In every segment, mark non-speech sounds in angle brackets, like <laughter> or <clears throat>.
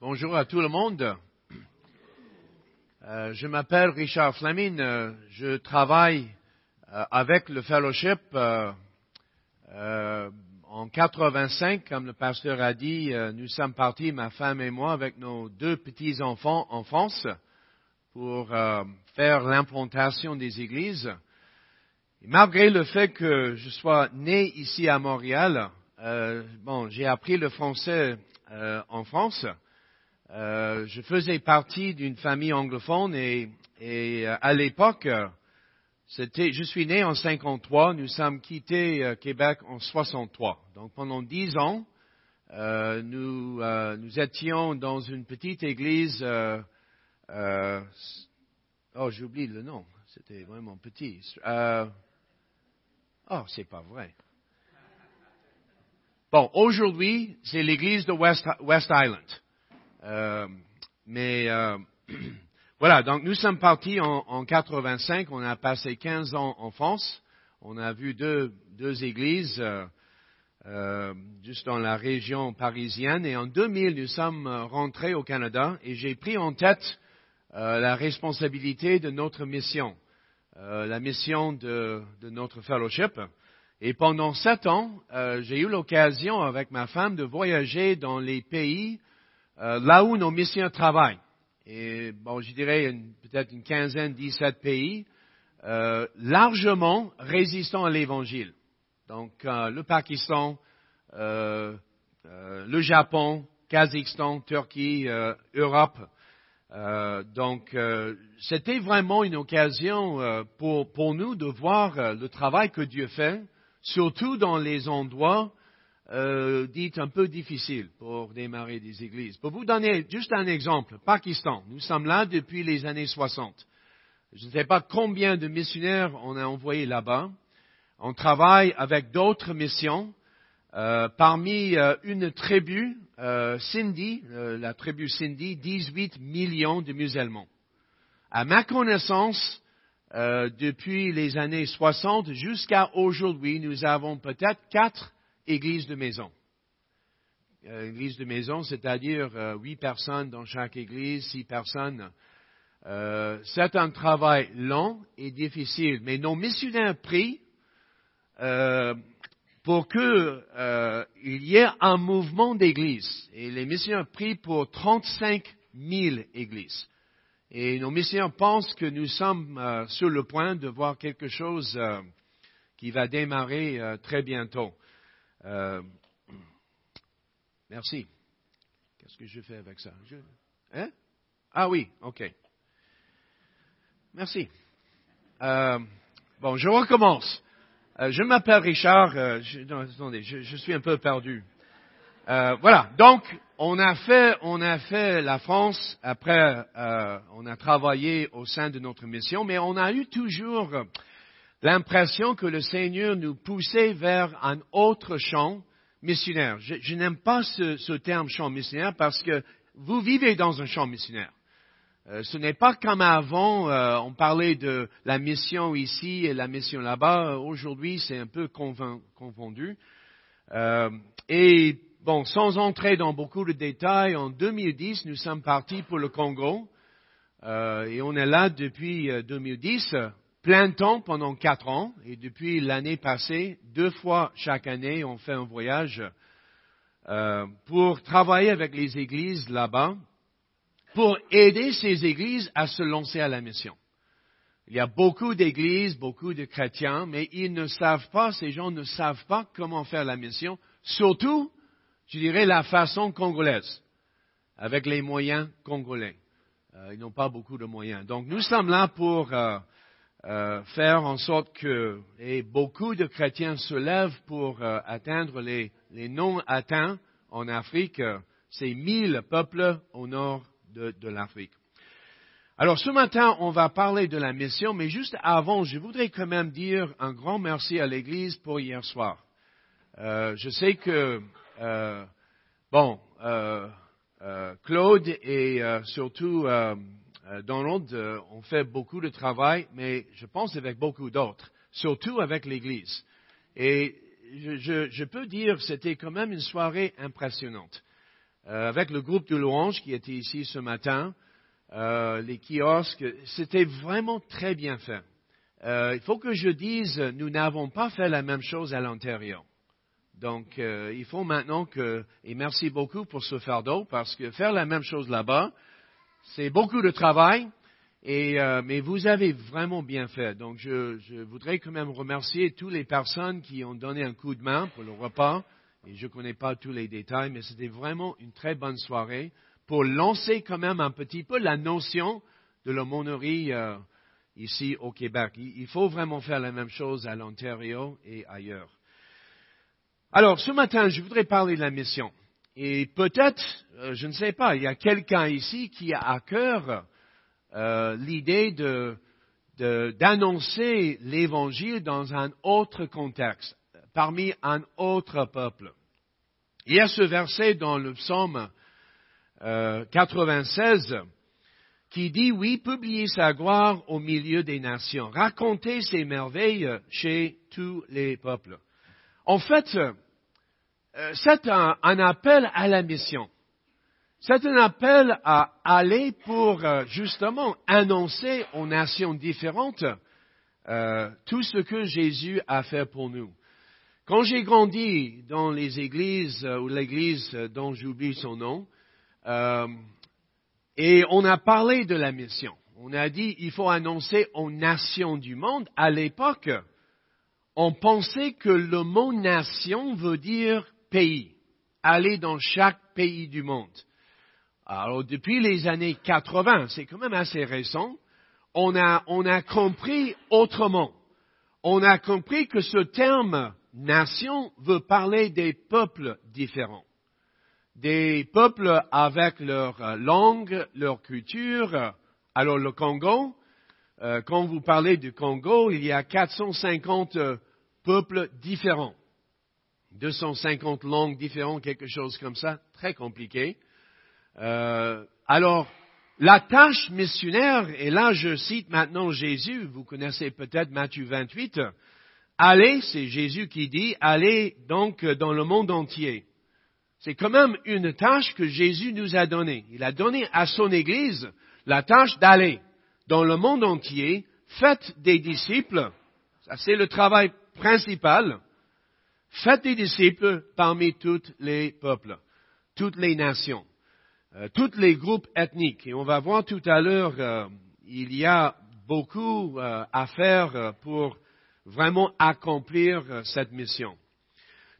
Bonjour à tout le monde. Euh, je m'appelle Richard Fleming. Euh, je travaille euh, avec le fellowship euh, en 85, comme le pasteur a dit. nous sommes partis, ma femme et moi, avec nos deux petits enfants en France pour faire l'implantation des églises. Malgré le fait que je sois né ici à Montréal, bon, j'ai appris le français en France. Euh, je faisais partie d'une famille anglophone et, et euh, à l'époque, euh, c'était, je suis né en 53, nous sommes quittés euh, Québec en 63. Donc pendant dix ans, euh, nous, nous étions dans une petite église. oh, j'oublie le nom. C'était vraiment petit. Oh, c'est pas vrai. Bon, aujourd'hui, c'est l'église de West, West Island. Euh, mais euh, <clears throat> voilà, donc nous sommes partis en, en 85, on a passé 15 ans en France, on a vu deux, deux églises euh, euh, juste dans la région parisienne, et en 2000, nous sommes euh, rentrés au Canada, et j'ai pris en tête la responsabilité de notre mission, la mission de, de notre fellowship. Et pendant sept ans, j'ai eu l'occasion avec ma femme de voyager dans les pays euh, là où nos missions travaillent. Et bon, je dirais peut-être une quinzaine, dix-sept pays, euh, largement résistants à l'Évangile. Donc euh, le Pakistan, euh, euh, le Japon, Kazakhstan, Turquie, Europe. Donc c'était vraiment une occasion pour, pour nous de voir le travail que Dieu fait, surtout dans les endroits euh, dits un peu difficiles pour démarrer des églises. Pour vous donner juste un exemple, Pakistan, nous sommes là depuis les années 60. Je ne sais pas combien de missionnaires on a envoyés là-bas. On travaille avec d'autres missions. Euh, parmi euh, une tribu, euh, Sindhi, euh, la tribu Sindhi, 18 millions de musulmans. À ma connaissance, depuis les années 60 jusqu'à aujourd'hui, nous avons peut-être quatre églises de maison. Euh, église de maison, c'est-à-dire euh, huit personnes dans chaque église, six personnes. Euh, c'est un travail long et difficile, mais nos missionnaires prient pour que euh, il y ait un mouvement d'églises. Et les missionnaires prient pour 35 000 églises. Et nos missionnaires pensent que nous sommes sur le point de voir quelque chose qui va démarrer très bientôt. Euh, <clears throat> merci. Qu'est-ce que je fais avec ça? Hein? Ah oui, ok. Merci. Euh, bon, je recommence. Euh, je m'appelle Richard. je, attendez, je, je suis un peu perdu. Voilà. Donc, on a fait, on a fait la France. Après, on a travaillé au sein de notre mission, mais on a eu toujours l'impression que le Seigneur nous poussait vers un autre champ missionnaire. Je, je n'aime pas ce, ce terme champ missionnaire parce que vous vivez dans un champ missionnaire. Euh, ce n'est pas comme avant, euh, on parlait de la mission ici et la mission là-bas. Aujourd'hui, c'est un peu confondu. Euh, et bon, sans entrer dans beaucoup de détails, en 2010, nous sommes partis pour le Congo. Euh, et on est là depuis euh, 2010, euh, plein temps pendant quatre ans. Et depuis l'année passée, deux fois chaque année, on fait un voyage euh, pour travailler avec les églises là-bas, pour aider ces églises à se lancer à la mission. Il y a beaucoup d'églises, beaucoup de chrétiens, mais ils ne savent pas, ces gens ne savent pas comment faire la mission, surtout, je dirais, la façon congolaise, avec les moyens congolais. Euh, ils n'ont pas beaucoup de moyens. Donc nous sommes là pour euh, euh, faire en sorte que et beaucoup de chrétiens se lèvent pour euh, atteindre les, les non atteints en Afrique. C'est mille peuples au nord de, de l'Afrique. Alors ce matin, on va parler de la mission, mais juste avant, je voudrais quand même dire un grand merci à l'Église pour hier soir. Euh, je sais que, euh, bon, euh, euh, Claude et surtout euh, euh, Donald euh, ont fait beaucoup de travail, mais je pense avec beaucoup d'autres, surtout avec l'Église. Et je, peux dire c'était quand même une soirée impressionnante. euh, avec le groupe de louanges qui était ici ce matin, les kiosques, c'était vraiment très bien fait. Il faut que je dise, nous n'avons pas fait la même chose à l'intérieur. Donc, il faut maintenant que, et merci beaucoup pour ce fardeau, parce que faire la même chose là-bas, c'est beaucoup de travail, et, mais vous avez vraiment bien fait. Donc, je, je, voudrais quand même remercier toutes les personnes qui ont donné un coup de main pour le repas. Et je ne connais pas tous les détails, mais c'était vraiment une très bonne soirée pour lancer quand même un petit peu la notion de l'aumônerie euh, ici au Québec. Il, faut vraiment faire la même chose à l'Ontario et ailleurs. Alors, ce matin, je voudrais parler de la mission. Et peut-être, euh, je ne sais pas, il y a quelqu'un ici qui a à cœur euh, l'idée de, d'annoncer l'Évangile dans un autre contexte, parmi un autre peuple. Il y a ce verset dans le psaume 96 euh, qui dit, oui, publiez sa gloire au milieu des nations, racontez ses merveilles chez tous les peuples. En fait, c'est un, appel à la mission. C'est un appel à aller pour euh, justement annoncer aux nations différentes tout ce que Jésus a fait pour nous. Quand j'ai grandi dans les églises, euh, ou l'église dont j'oublie son nom, euh, et on a parlé de la mission. On a dit il faut annoncer aux nations du monde. À l'époque, on pensait que le mot nation veut dire pays, aller dans chaque pays du monde. Alors depuis les années 80, c'est quand même assez récent, on a, on a compris autrement. On a compris que ce terme nation veut parler des peuples différents, des peuples avec leur langue, leur culture. Alors le Congo, euh, quand vous parlez du Congo, il y a 450 euh, peuples différents, 250 langues différentes, quelque chose comme ça, très compliqué. alors, la tâche missionnaire, et là je cite maintenant Jésus, vous connaissez peut-être Matthieu 28, Allez, c'est Jésus qui dit, allez donc dans le monde entier. C'est quand même une tâche que Jésus nous a donnée. Il a donné à son Église la tâche d'aller dans le monde entier, faites des disciples, c'est le travail principal, faites des disciples parmi tous les peuples, toutes les nations, euh, tous les groupes ethniques. Et on va voir tout à l'heure, euh, il y a beaucoup euh, à faire pour vraiment accomplir euh, cette mission.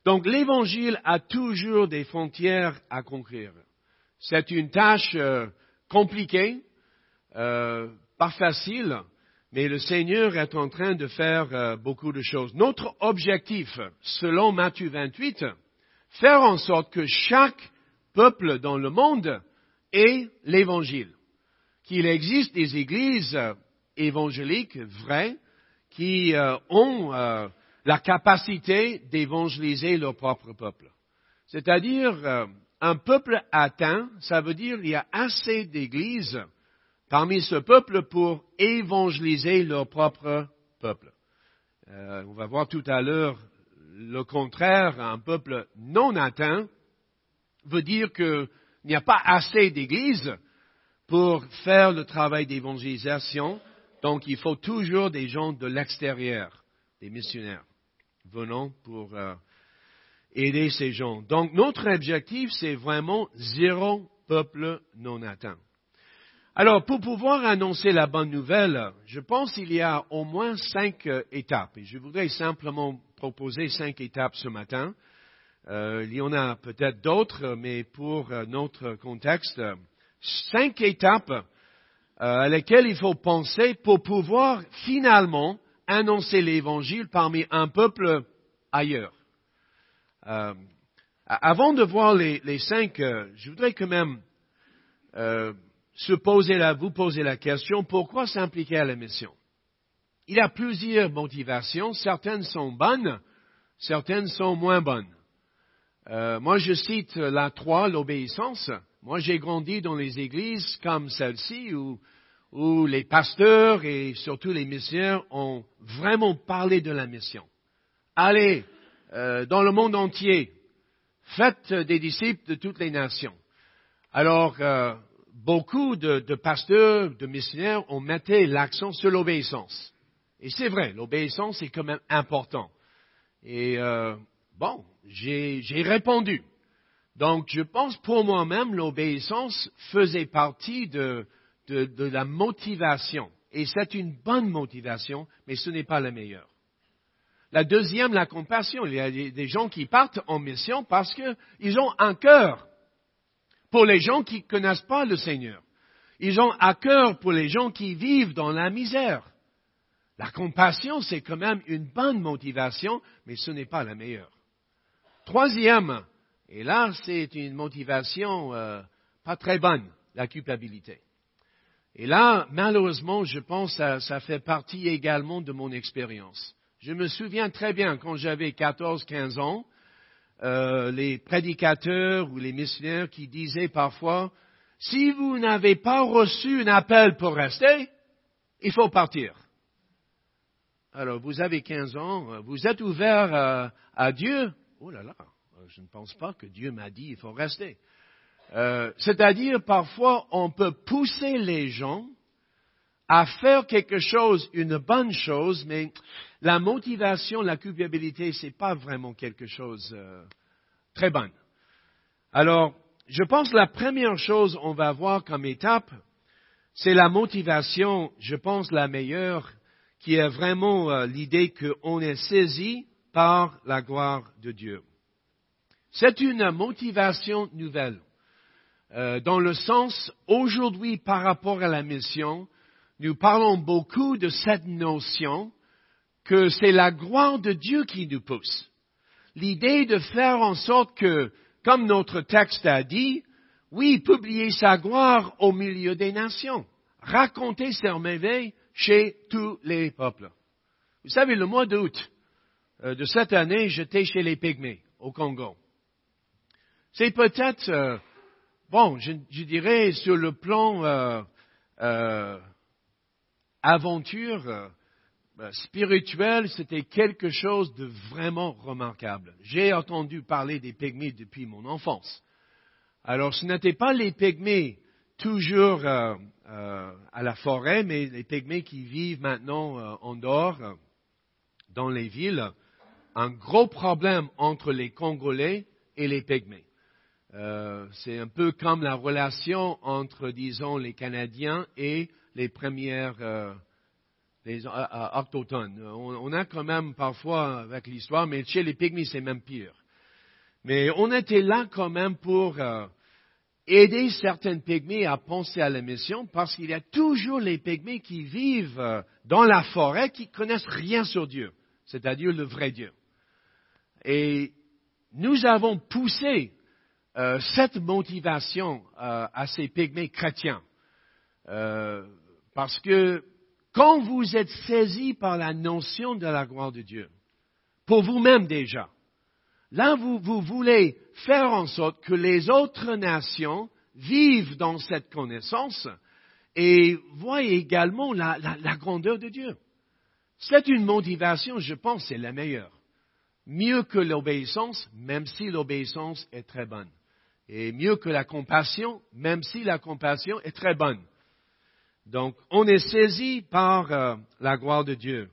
Donc l'Évangile a toujours des frontières à conquérir. C'est une tâche euh, compliquée, euh, pas facile, mais le Seigneur est en train de faire beaucoup de choses. Notre objectif, selon Matthieu 28, faire en sorte que chaque peuple dans le monde ait l'Évangile, qu'il existe des églises évangéliques vraies, qui euh, ont euh, la capacité d'évangéliser leur propre peuple. C'est-à-dire, euh, un peuple atteint, ça veut dire qu'il y a assez d'églises parmi ce peuple pour évangéliser leur propre peuple. on va voir tout à l'heure le contraire, un peuple non atteint veut dire qu'il n'y a pas assez d'églises pour faire le travail d'évangélisation donc, il faut toujours des gens de l'extérieur, des missionnaires, venant pour euh, aider ces gens. Donc, notre objectif, c'est vraiment zéro peuple non atteint. Alors, pour pouvoir annoncer la bonne nouvelle, je pense qu'il y a au moins cinq euh, étapes. Je voudrais simplement proposer cinq étapes ce matin. Euh, il y en a peut-être d'autres, mais pour notre contexte, cinq étapes euh, à laquelle il faut penser pour pouvoir finalement annoncer l'évangile parmi un peuple ailleurs. Euh, avant de voir les, cinq, euh, je voudrais quand même se poser la, vous poser la question pourquoi s'impliquer à la mission? Il y a plusieurs motivations. Certaines sont bonnes, certaines sont moins bonnes. moi, je cite la trois, l'obéissance. Moi, j'ai grandi dans les églises comme celle-ci où, où les pasteurs et surtout les missionnaires ont vraiment parlé de la mission. Allez euh, dans le monde entier, faites des disciples de toutes les nations. Alors, euh, beaucoup de, pasteurs, de missionnaires ont mis l'accent sur l'obéissance. Et c'est vrai, l'obéissance est quand même important. Et euh, bon, j'ai répondu. Donc, je pense pour moi-même, l'obéissance faisait partie de, de, de, la motivation. Et c'est une bonne motivation, mais ce n'est pas la meilleure. La deuxième, la compassion. Il y a des gens qui partent en mission parce qu'ils ont un cœur pour les gens qui ne connaissent pas le Seigneur. Ils ont un cœur pour les gens qui vivent dans la misère. La compassion, c'est quand même une bonne motivation, mais ce n'est pas la meilleure. Troisième, et là, c'est une motivation euh, pas très bonne, la culpabilité. Et là, malheureusement, je pense que ça, fait partie également de mon expérience. Je me souviens très bien quand j'avais 14-15 ans, euh, les prédicateurs ou les missionnaires qui disaient parfois, si vous n'avez pas reçu un appel pour rester, il faut partir. Alors, vous avez 15 ans, vous êtes ouvert à, à Dieu. Oh là là, je ne pense pas que Dieu m'a dit il faut rester. Euh, c'est-à-dire, parfois, on peut pousser les gens à faire quelque chose, une bonne chose, mais la motivation, la culpabilité, c'est pas vraiment quelque chose euh, très bon. Alors, je pense que la première chose on va voir comme étape, c'est la motivation, je pense la meilleure, qui est vraiment euh, l'idée qu'on est saisi par la gloire de Dieu. C'est une motivation nouvelle. Euh, dans le sens, aujourd'hui, par rapport à la mission, nous parlons beaucoup de cette notion que c'est la gloire de Dieu qui nous pousse. L'idée de faire en sorte que, comme notre texte a dit, oui, publier sa gloire au milieu des nations, raconter ses merveilles chez tous les peuples. Vous savez, le mois d'août euh, de cette année, j'étais chez les Pygmées, au Congo. C'est peut-être euh, bon, je, dirais sur le plan euh, aventure euh, spirituelle, c'était quelque chose de vraiment remarquable. J'ai entendu parler des pygmées depuis mon enfance. Alors, ce n'étaient pas les pygmées toujours euh, euh, à la forêt, mais les pygmées qui vivent maintenant en dehors, dans les villes. Un gros problème entre les Congolais et les pygmées. Euh, c'est un peu comme la relation entre, disons, les Canadiens et les premières euh, les autochtones. On, a quand même parfois avec l'histoire, mais chez les Pygmies, c'est même pire. Mais on était là quand même pour euh, aider certaines Pygmies à penser à la mission, parce qu'il y a toujours les Pygmies qui vivent dans la forêt qui connaissent rien sur Dieu, c'est-à-dire le vrai Dieu. Et nous avons poussé euh, cette motivation euh, à ces pygmées chrétiens. Euh, parce que quand vous êtes saisi par la notion de la gloire de Dieu, pour vous-même déjà, là vous, voulez faire en sorte que les autres nations vivent dans cette connaissance et voient également la grandeur de Dieu. C'est une motivation, je pense, c'est la meilleure. Mieux que l'obéissance, même si l'obéissance est très bonne et mieux que la compassion, même si la compassion est très bonne. Donc, on est saisi par euh, la gloire de Dieu.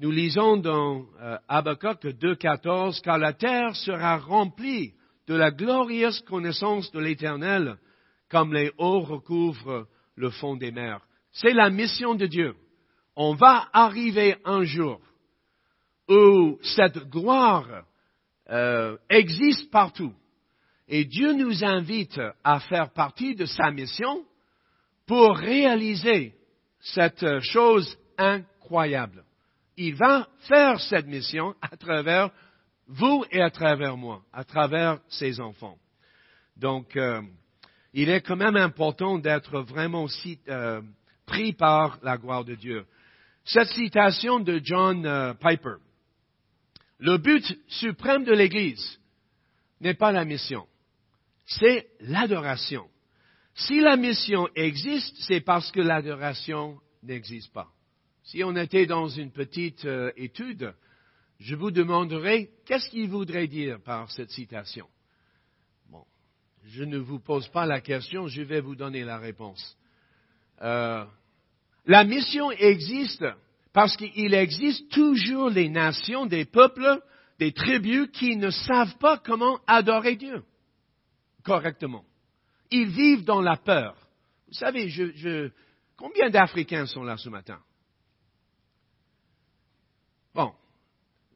Nous lisons dans euh, 2.14, car la terre sera remplie de la glorieuse connaissance de l'Éternel, comme les eaux recouvrent le fond des mers. C'est la mission de Dieu. On va arriver un jour où cette gloire euh, existe partout. Et Dieu nous invite à faire partie de sa mission pour réaliser cette chose incroyable. Il va faire cette mission à travers vous et à travers moi, à travers ses enfants. Donc, euh, il est quand même important d'être vraiment euh, pris par la gloire de Dieu. Cette citation de John euh, Piper, le but suprême de l'Église n'est pas la mission c'est l'adoration. Si la mission existe, c'est parce que l'adoration n'existe pas. Si on était dans une petite euh, étude, je vous demanderais qu'est-ce qu'il voudrait dire par cette citation? Bon, je ne vous pose pas la question, je vais vous donner la réponse. Euh, la mission existe parce qu'il existe toujours des nations, des peuples, des tribus qui ne savent pas comment adorer Dieu correctement. Ils vivent dans la peur. Vous savez, je, combien d'Africains sont là ce matin? Bon,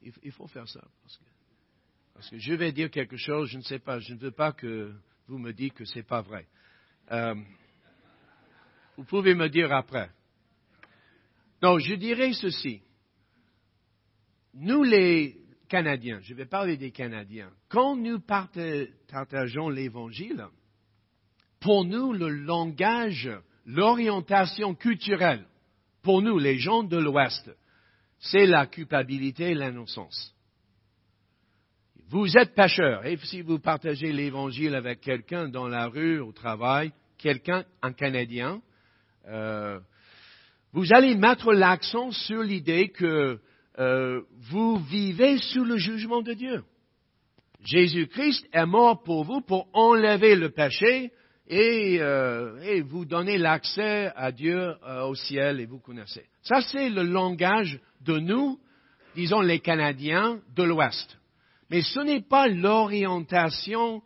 il, faut faire ça parce que, parce que, je vais dire quelque chose, je ne sais pas, je ne veux pas que vous me dites que ce n'est pas vrai. Euh, vous pouvez me dire après. Non, je dirais ceci. Nous les Canadiens, je vais parler des Canadiens, quand nous partageons l'Évangile, pour nous, le langage, l'orientation culturelle, pour nous, les gens de l'Ouest, c'est la culpabilité et l'innocence. Vous êtes pêcheur, et si vous partagez l'Évangile avec quelqu'un dans la rue, au travail, quelqu'un, un Canadien, euh, vous allez mettre l'accent sur l'idée que euh, vous vivez sous le jugement de Dieu. Jésus-Christ est mort pour vous pour enlever le péché et, euh, vous donner l'accès à Dieu au ciel et vous connaissez. Ça, c'est le langage de nous, disons les Canadiens de l'Ouest. Mais ce n'est pas l'orientation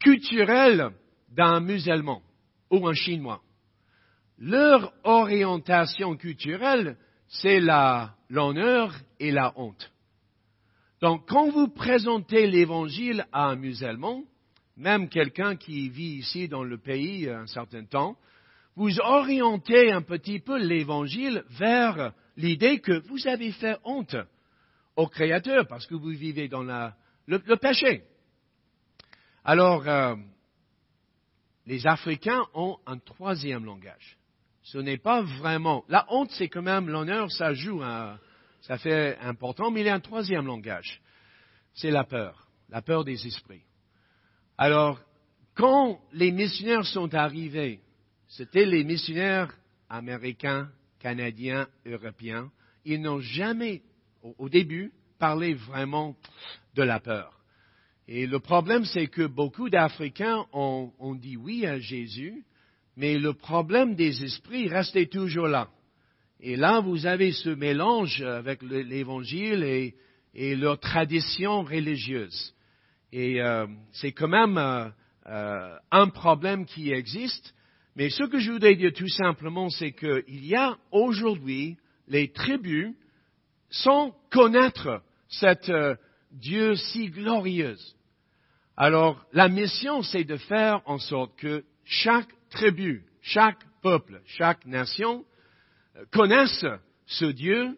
culturelle d'un musulman ou un chinois. Leur orientation culturelle, c'est l'honneur et la honte. Donc, quand vous présentez l'évangile à un musulman, même quelqu'un qui vit ici dans le pays un certain temps, vous orientez un petit peu l'évangile vers l'idée que vous avez fait honte au Créateur parce que vous vivez dans le, péché. Alors, euh, les Africains ont un troisième langage ce n'est pas vraiment. La honte, c'est quand même l'honneur, ça joue, ça fait important, mais il y a un troisième langage. C'est la peur, la peur des esprits. Alors, quand les missionnaires sont arrivés, c'était les missionnaires américains, canadiens, européens, ils n'ont jamais, au début, parlé vraiment de la peur. Et le problème, c'est que beaucoup d'Africains ont, dit oui à Jésus, mais le problème des esprits restait toujours là. Et là, vous avez ce mélange avec l'Évangile et, leur tradition religieuse. Et euh, c'est quand même euh, euh, un problème qui existe. Mais ce que je voudrais dire tout simplement, c'est qu'il y a aujourd'hui les tribus sans connaître cet Dieu si glorieux. Alors, la mission, c'est de faire en sorte que chaque tribu, chaque peuple, chaque nation euh, connaissent ce Dieu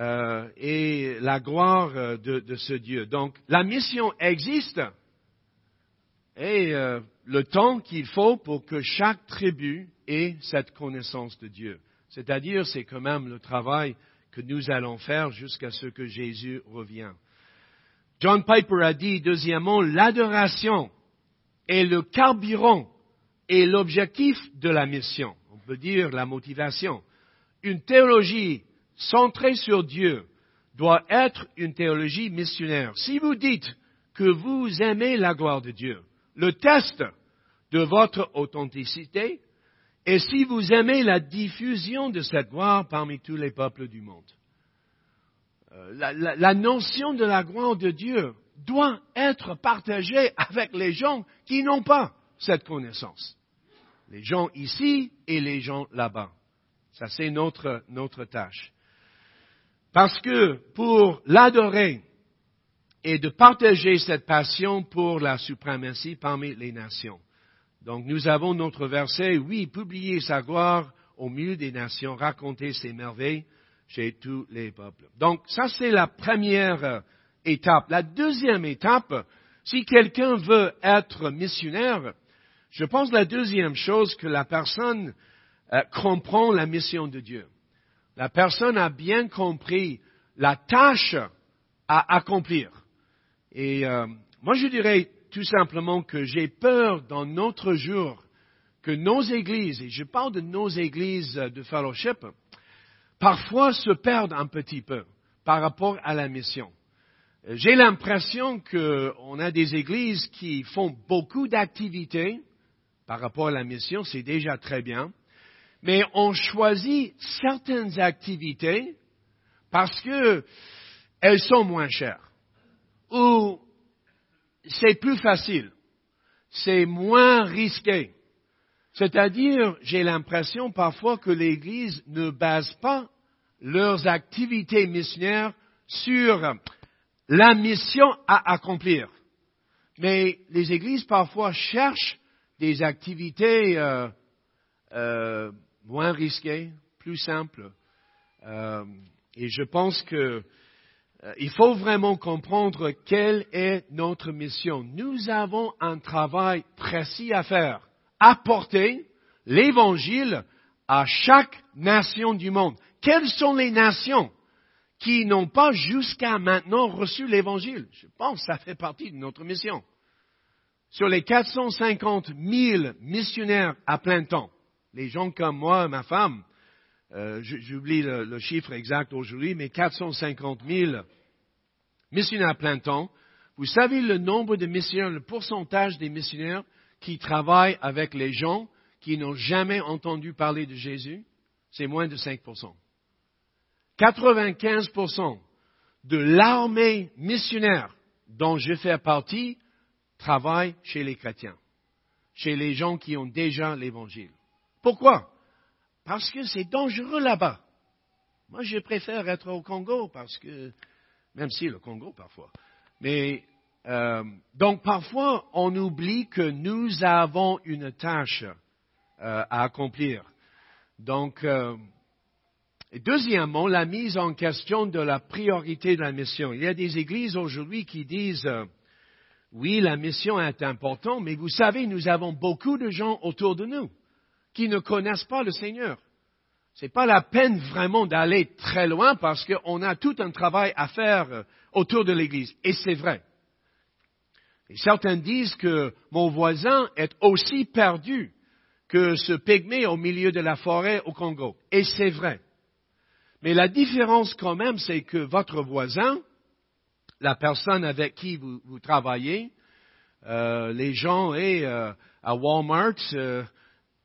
euh, et la gloire euh, de, ce Dieu. Donc la mission existe et le temps qu'il faut pour que chaque tribu ait cette connaissance de Dieu. C'est-à-dire, c'est quand même le travail que nous allons faire jusqu'à ce que Jésus revienne. John Piper a dit, deuxièmement, l'adoration est le carburant et l'objectif de la mission. On peut dire la motivation. Une théologie centrée sur Dieu doit être une théologie missionnaire. Si vous dites que vous aimez la gloire de Dieu, le test de votre authenticité est si vous aimez la diffusion de cette gloire parmi tous les peuples du monde. Euh, la, la notion de la gloire de Dieu doit être partagée avec les gens qui n'ont pas cette connaissance les gens ici et les gens là-bas. Ça, c'est notre, notre tâche. Parce que pour l'adorer et de partager cette passion pour la suprématie parmi les nations. Donc nous avons notre verset, oui, publier sa gloire au milieu des nations, raconter ses merveilles chez tous les peuples. Donc ça c'est la première étape. La deuxième étape, si quelqu'un veut être missionnaire, je pense la deuxième chose que la personne euh, comprend la mission de Dieu. La personne a bien compris la tâche à accomplir. Et euh, moi, je dirais tout simplement que j'ai peur dans notre jour que nos églises, et je parle de nos églises de fellowship, parfois se perdent un petit peu par rapport à la mission. J'ai l'impression qu'on a des églises qui font beaucoup d'activités par rapport à la mission, c'est déjà très bien, mais on choisit certaines activités parce qu'elles sont moins chères ou c'est plus facile, c'est moins risqué. C'est-à-dire, j'ai l'impression parfois que l'Église ne base pas leurs activités missionnaires sur la mission à accomplir. Mais les églises parfois cherchent des activités euh, euh, moins risquées, plus simples. Euh, et je pense que il faut vraiment comprendre quelle est notre mission. Nous avons un travail précis à faire apporter l'évangile à chaque nation du monde. Quelles sont les nations qui n'ont pas jusqu'à maintenant reçu l'évangile? Je pense que ça fait partie de notre mission. Sur les 450 000 missionnaires à plein temps, les gens comme moi, ma femme, euh, j'oublie le, chiffre exact aujourd'hui, mais 450 000 missionnaires à plein temps, vous savez le nombre de missionnaires, le pourcentage des missionnaires qui travaillent avec les gens qui n'ont jamais entendu parler de Jésus, c'est moins de 5%. 95% de l'armée missionnaire dont je fais partie travaille chez les chrétiens, chez les gens qui ont déjà l'évangile. Pourquoi? Parce que c'est dangereux là-bas. Moi, je préfère être au Congo parce que, même si le Congo parfois, mais euh, donc parfois, on oublie que nous avons une tâche euh, à accomplir. Donc, euh, deuxièmement, la mise en question de la priorité de la mission. Il y a des églises aujourd'hui qui disent, oui, la mission est importante, mais vous savez, nous avons beaucoup de gens autour de nous qui ne connaissent pas le Seigneur. Ce n'est pas la peine vraiment d'aller très loin parce qu'on a tout un travail à faire autour de l'Église. Et c'est vrai. Et certains disent que mon voisin est aussi perdu que ce pygmée au milieu de la forêt au Congo. Et c'est vrai. Mais la différence quand même, c'est que votre voisin, la personne avec qui vous, travaillez, euh, les gens et, euh, à Walmart, euh,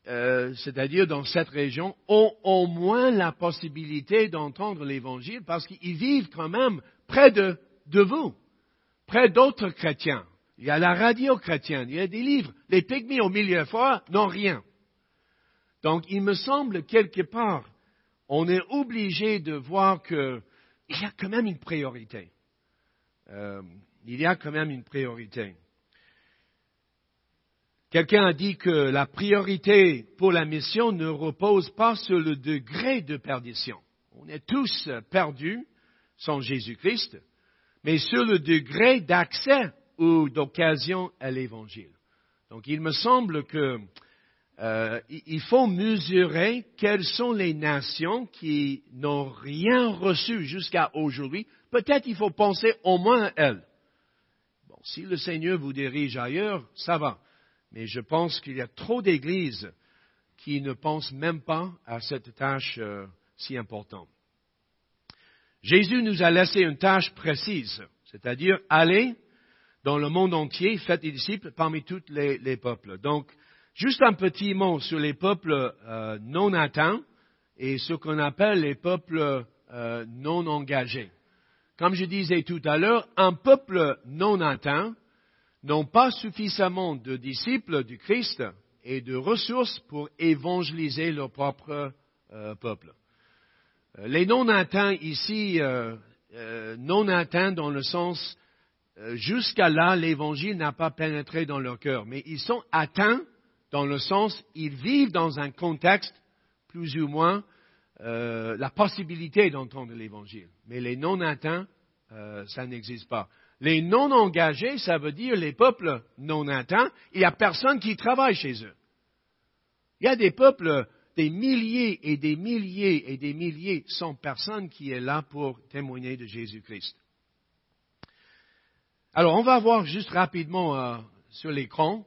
c'est-à-dire dans cette région, ont au moins la possibilité d'entendre l'Évangile parce qu'ils vivent quand même près de, vous, près d'autres chrétiens. Il y a la radio chrétienne, il y a des livres. Les pygmies au milieu fort n'ont rien. Donc, il me semble quelque part, on est obligé de voir qu'il y a quand même une priorité. Euh, il y a quand même une priorité. Quelqu'un a dit que la priorité pour la mission ne repose pas sur le degré de perdition. On est tous perdus sans Jésus-Christ, mais sur le degré d'accès ou d'occasion à l'Évangile. Donc il me semble que euh, faut mesurer quelles sont les nations qui n'ont rien reçu jusqu'à aujourd'hui. Peut-être il faut penser au moins à elles. Bon, si le Seigneur vous dirige ailleurs, ça va. Mais je pense qu'il y a trop d'églises qui ne pensent même pas à cette tâche euh, si importante. Jésus nous a laissé une tâche précise, c'est-à-dire aller dans le monde entier, faites des disciples parmi tous les, peuples. Donc, juste un petit mot sur les peuples euh, non atteints et ce qu'on appelle les peuples euh, non engagés. Comme je disais tout à l'heure, un peuple non atteint n'a pas suffisamment de disciples du Christ et de ressources pour évangéliser leur propre euh, peuple. Les non atteints ici, non atteints dans le sens euh, jusqu'à là, l'évangile n'a pas pénétré dans leur cœur, mais ils sont atteints dans le sens, ils vivent dans un contexte plus ou moins euh, la possibilité d'entendre l'évangile. Mais les non atteints, euh, ça n'existe pas. Les non engagés, ça veut dire les peuples non atteints, il n'y a personne qui travaille chez eux. Il y a des peuples, des milliers et des milliers et des milliers sans personne qui est là pour témoigner de Jésus-Christ. Alors, on va voir juste rapidement euh, sur l'écran.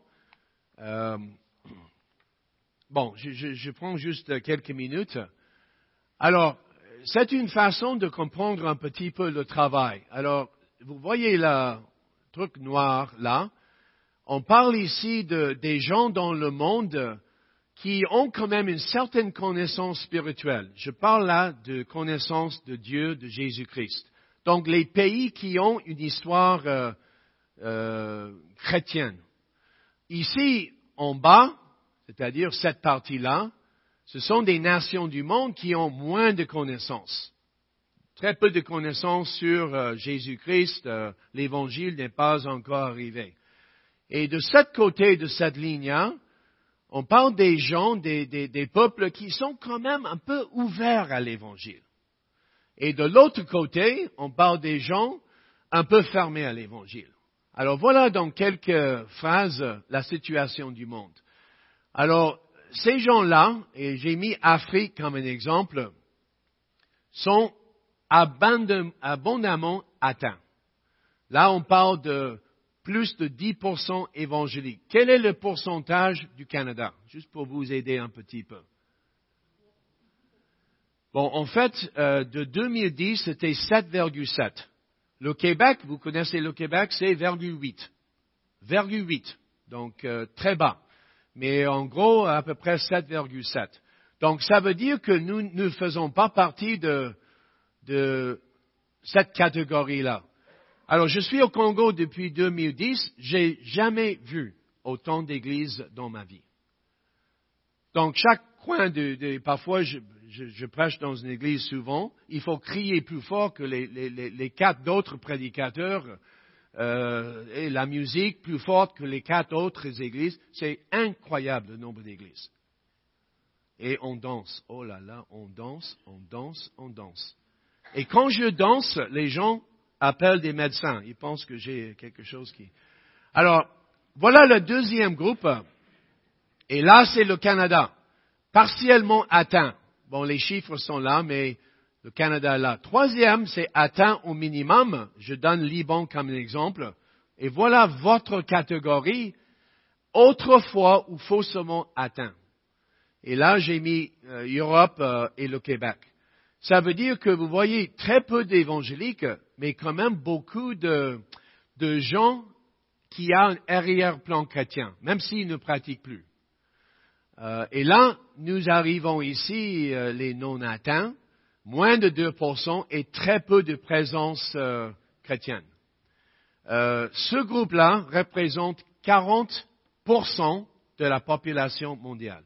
Euh, bon, je, je, prends juste quelques minutes. Alors, c'est une façon de comprendre un petit peu le travail. Alors, vous voyez le truc noir là, on parle ici de, des gens dans le monde qui ont quand même une certaine connaissance spirituelle. Je parle là de connaissance de Dieu, de Jésus-Christ. Donc les pays qui ont une histoire euh, euh, chrétienne. Ici, en bas, c'est-à-dire cette partie-là, ce sont des nations du monde qui ont moins de connaissances. Très peu de connaissances sur euh, Jésus-Christ, euh, l'Évangile n'est pas encore arrivé. Et de ce côté de cette ligne-là, on parle des gens, des, des, peuples qui sont quand même un peu ouverts à l'Évangile. Et de l'autre côté, on parle des gens un peu fermés à l'Évangile. Alors voilà dans quelques phrases la situation du monde. Alors, ces gens-là, et j'ai mis Afrique comme un exemple, sont abondamment atteints. Là, on parle de plus de 10% évangéliques. Quel est le pourcentage du Canada? Juste pour vous aider un petit peu. Bon, en fait, euh, de 2010, c'était 7,7. Le Québec, vous connaissez le Québec, c'est 0,8. 0,8. Donc, euh, très bas. Mais en gros, à peu près 7,7. Donc, ça veut dire que nous ne faisons pas partie de, de cette catégorie-là. Alors, je suis au Congo depuis 2010. J'ai jamais vu autant d'églises dans ma vie. Donc, chaque coin de, parfois, je, je, prêche dans une église souvent. Il faut crier plus fort que les, les, les quatre autres prédicateurs euh, et la musique plus forte que les quatre autres églises. C'est incroyable le nombre d'églises. Et on danse. Oh là là, on danse, on danse, on danse. Et quand je danse, les gens appelle des médecins. Ils pensent que j'ai quelque chose qui. Alors, voilà le deuxième groupe. Et là, c'est le Canada, partiellement atteint. Bon, les chiffres sont là, mais le Canada est là. Troisième, c'est atteint au minimum. Je donne Liban comme exemple. Et voilà votre catégorie, autrefois ou faussement atteint. Et là, j'ai mis euh, Europe euh, et le Québec. Ça veut dire que vous voyez très peu d'évangéliques, mais quand même beaucoup de, gens qui ont un arrière-plan chrétien, même s'ils ne pratiquent plus. Euh, et là, nous arrivons ici, euh, les non-atteints, moins de 2% et très peu de présence euh, chrétienne. ce groupe-là représente 40% de la population mondiale.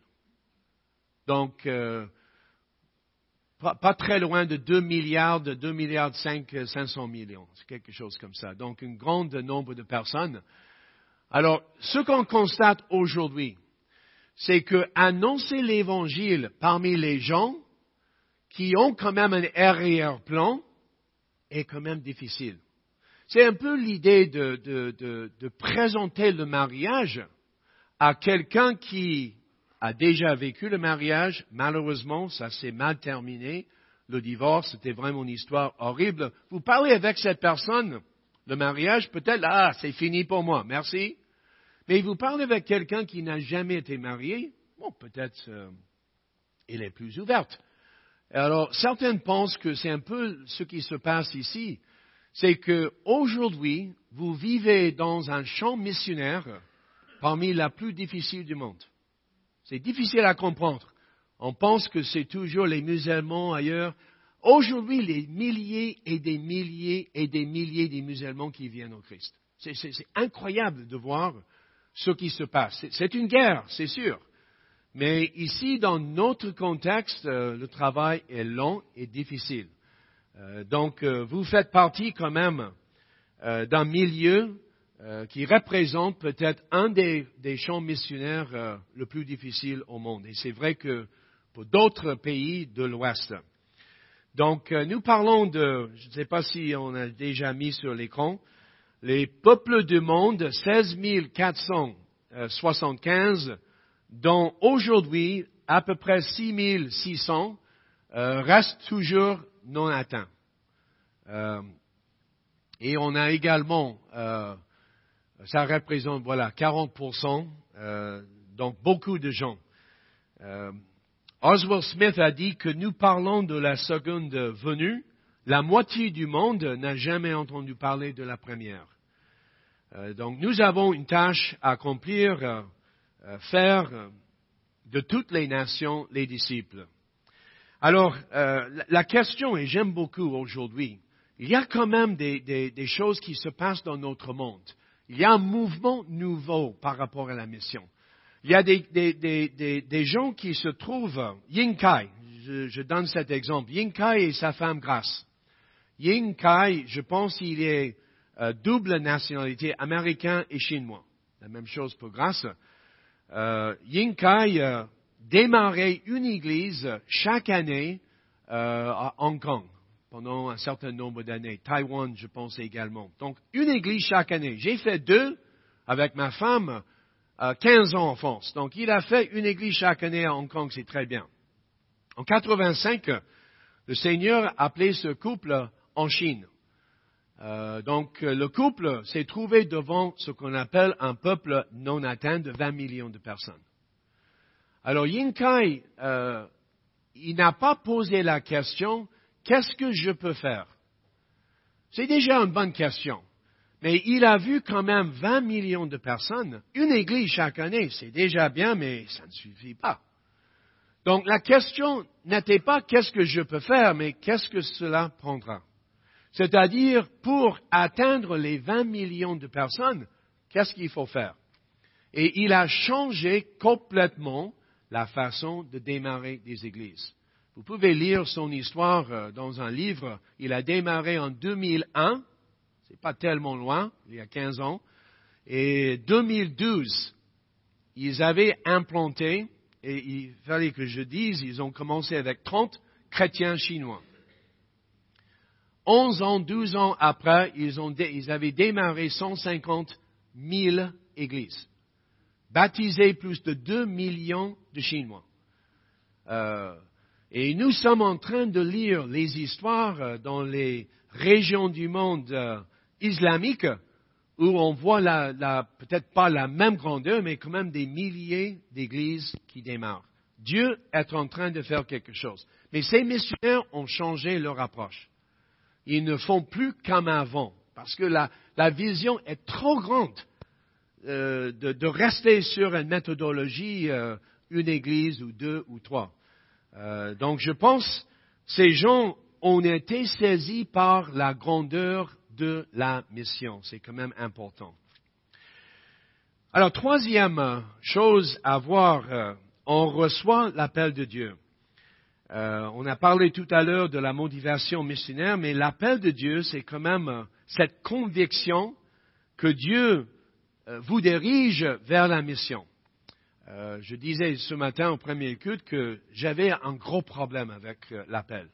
Donc, pas, très loin de 2 milliards, de 2 milliards 5, 500 millions. C'est quelque chose comme ça. Donc, un grand nombre de personnes. Alors, ce qu'on constate aujourd'hui, c'est que annoncer l'évangile parmi les gens qui ont quand même un arrière-plan est quand même difficile. C'est un peu l'idée de, de, présenter le mariage à quelqu'un qui a déjà vécu le mariage. Malheureusement, ça s'est mal terminé. Le divorce, c'était vraiment une histoire horrible. Vous parlez avec cette personne, le mariage, peut-être, ah, c'est fini pour moi, merci. Mais vous parlez avec quelqu'un qui n'a jamais été marié, bon, peut-être euh, il est plus ouverte. Alors, certains pensent que c'est un peu ce qui se passe ici. C'est que aujourd'hui, vous vivez dans un champ missionnaire parmi la plus difficile du monde. C'est difficile à comprendre. On pense que c'est toujours les musulmans ailleurs. Aujourd'hui, les milliers et des milliers et des milliers de musulmans qui viennent au Christ. C'est incroyable de voir ce qui se passe. C'est une guerre, c'est sûr. Mais ici, dans notre contexte, euh, le travail est long et difficile. Euh, donc, euh, vous faites partie quand même d'un milieu euh, qui représente peut-être un des, champs missionnaires euh, le plus difficile au monde. Et c'est vrai que pour d'autres pays de l'Ouest. Donc, euh, nous parlons de, je ne sais pas si on a déjà mis sur l'écran, les peuples du monde, 16 475, dont aujourd'hui à peu près 6 600 restent toujours non atteints. et on a également ça représente, voilà, 40%, euh, donc beaucoup de gens. Euh, Oswald Smith a dit que nous parlons de la seconde venue, la moitié du monde n'a jamais entendu parler de la première. Euh, donc nous avons une tâche à accomplir, euh, euh, faire de toutes les nations les disciples. Alors, la question, et j'aime beaucoup aujourd'hui, il y a quand même des, des, choses qui se passent dans notre monde. Il y a un mouvement nouveau par rapport à la mission. Il y a des, des gens qui se trouvent, Ying Kai, je, je, donne cet exemple, Ying Kai et sa femme Grace. Ying Kai, je pense qu'il est euh, double nationalité, américain et chinois. La même chose pour Grace. Euh, Ying Kai euh, démarrait une église chaque année euh, à Hong Kong pendant un certain nombre d'années. Taïwan, je pense également. Donc, une église chaque année. J'ai fait deux avec ma femme, euh, 15 ans en France. Donc, il a fait une église chaque année à Hong Kong, c'est très bien. En 85, le Seigneur a appelé ce couple en Chine. Euh, donc, le couple s'est trouvé devant ce qu'on appelle un peuple non atteint de 20 millions de personnes. Alors, Yin Kai, euh, il n'a pas posé la question, qu'est-ce que je peux faire? C'est déjà une bonne question. Mais il a vu quand même 20 millions de personnes. Une église chaque année, c'est déjà bien, mais ça ne suffit pas. Donc la question n'était pas qu'est-ce que je peux faire, mais qu'est-ce que cela prendra? C'est-à-dire, pour atteindre les 20 millions de personnes, qu'est-ce qu'il faut faire? Et il a changé complètement la façon de démarrer des églises. Vous pouvez lire son histoire euh, dans un livre. Il a démarré en 2001, c'est pas tellement loin, il y a 15 ans, et 2012, ils avaient implanté, et il fallait que je dise, ils ont commencé avec 30 chrétiens chinois. 11 ans, 12 ans après, ils, ont, ils avaient démarré 150 000 églises, baptisé plus de 2 millions de Chinois. Euh, et nous sommes en train de lire les histoires euh, dans les régions du monde euh, islamique où on voit la, la, peut-être pas la même grandeur, mais quand même des milliers d'églises qui démarrent. Dieu est en train de faire quelque chose. Mais ces missionnaires ont changé leur approche ils ne font plus comme avant, parce que la, vision est trop grande euh, de, rester sur une méthodologie, euh, une église ou deux ou trois. Euh, donc je pense ces gens ont été saisis par la grandeur de la mission. C'est quand même important. Alors, troisième chose à voir, on reçoit l'appel de Dieu. Euh, on a parlé tout à l'heure de la motivation missionnaire, mais l'appel de Dieu, c'est quand même euh, cette conviction que Dieu euh, vous dirige vers la mission. Je disais ce matin au premier culte que j'avais un gros problème avec l'appel,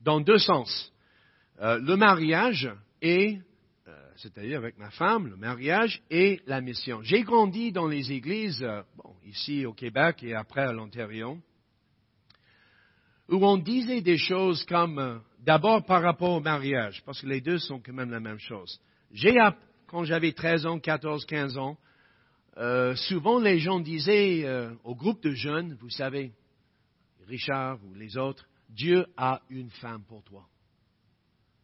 dans deux sens. le mariage et, c'est-à-dire avec ma femme, le mariage et la mission. J'ai grandi dans les églises, bon, ici au Québec et après à l'Ontario où on disait des choses comme, euh, d'abord par rapport au mariage, parce que les deux sont quand même la même chose. J'ai, quand j'avais 13 ans, 14, 15 ans, euh, souvent les gens disaient euh, au groupe de jeunes, vous savez, Richard ou les autres, Dieu a une femme pour toi.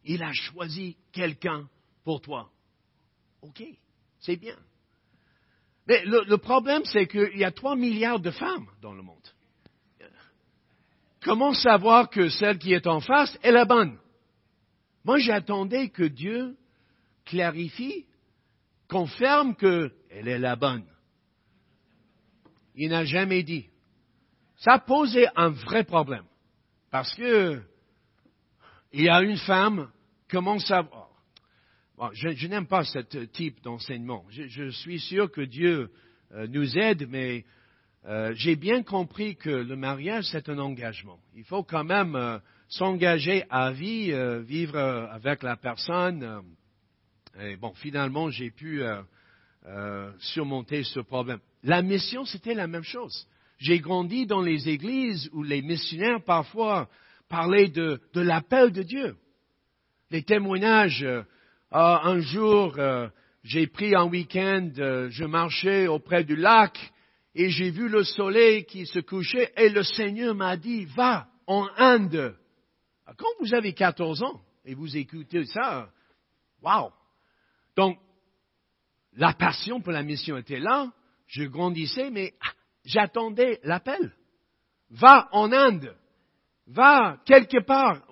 Il a choisi quelqu'un pour toi. OK, c'est bien. Mais le, le problème, c'est qu'il y a 3 milliards de femmes dans le monde. Comment savoir que celle qui est en face est la bonne? Moi, j'attendais que Dieu clarifie, confirme qu'elle est la bonne. Il n'a jamais dit. Ça posait un vrai problème. Parce que il y a une femme, comment savoir? Je, n'aime pas ce type d'enseignement. Je, suis sûr que Dieu euh, nous aide, mais euh, j'ai bien compris que le mariage, c'est un engagement. Il faut quand même euh, s'engager à vie, vivre avec la personne. et bon, finalement, j'ai pu surmonter ce problème. La mission, c'était la même chose. J'ai grandi dans les églises où les missionnaires parfois parlaient de, de l'appel de Dieu. Les témoignages, ah, un jour, j'ai pris un week-end, je marchais auprès du lac, et j'ai vu le soleil qui se couchait et le Seigneur m'a dit, va en Inde. Quand vous avez 14 ans et vous écoutez ça, wow! Donc, la passion pour la mission était là, je grandissais, mais ah, j'attendais l'appel. Va en Inde, va quelque part.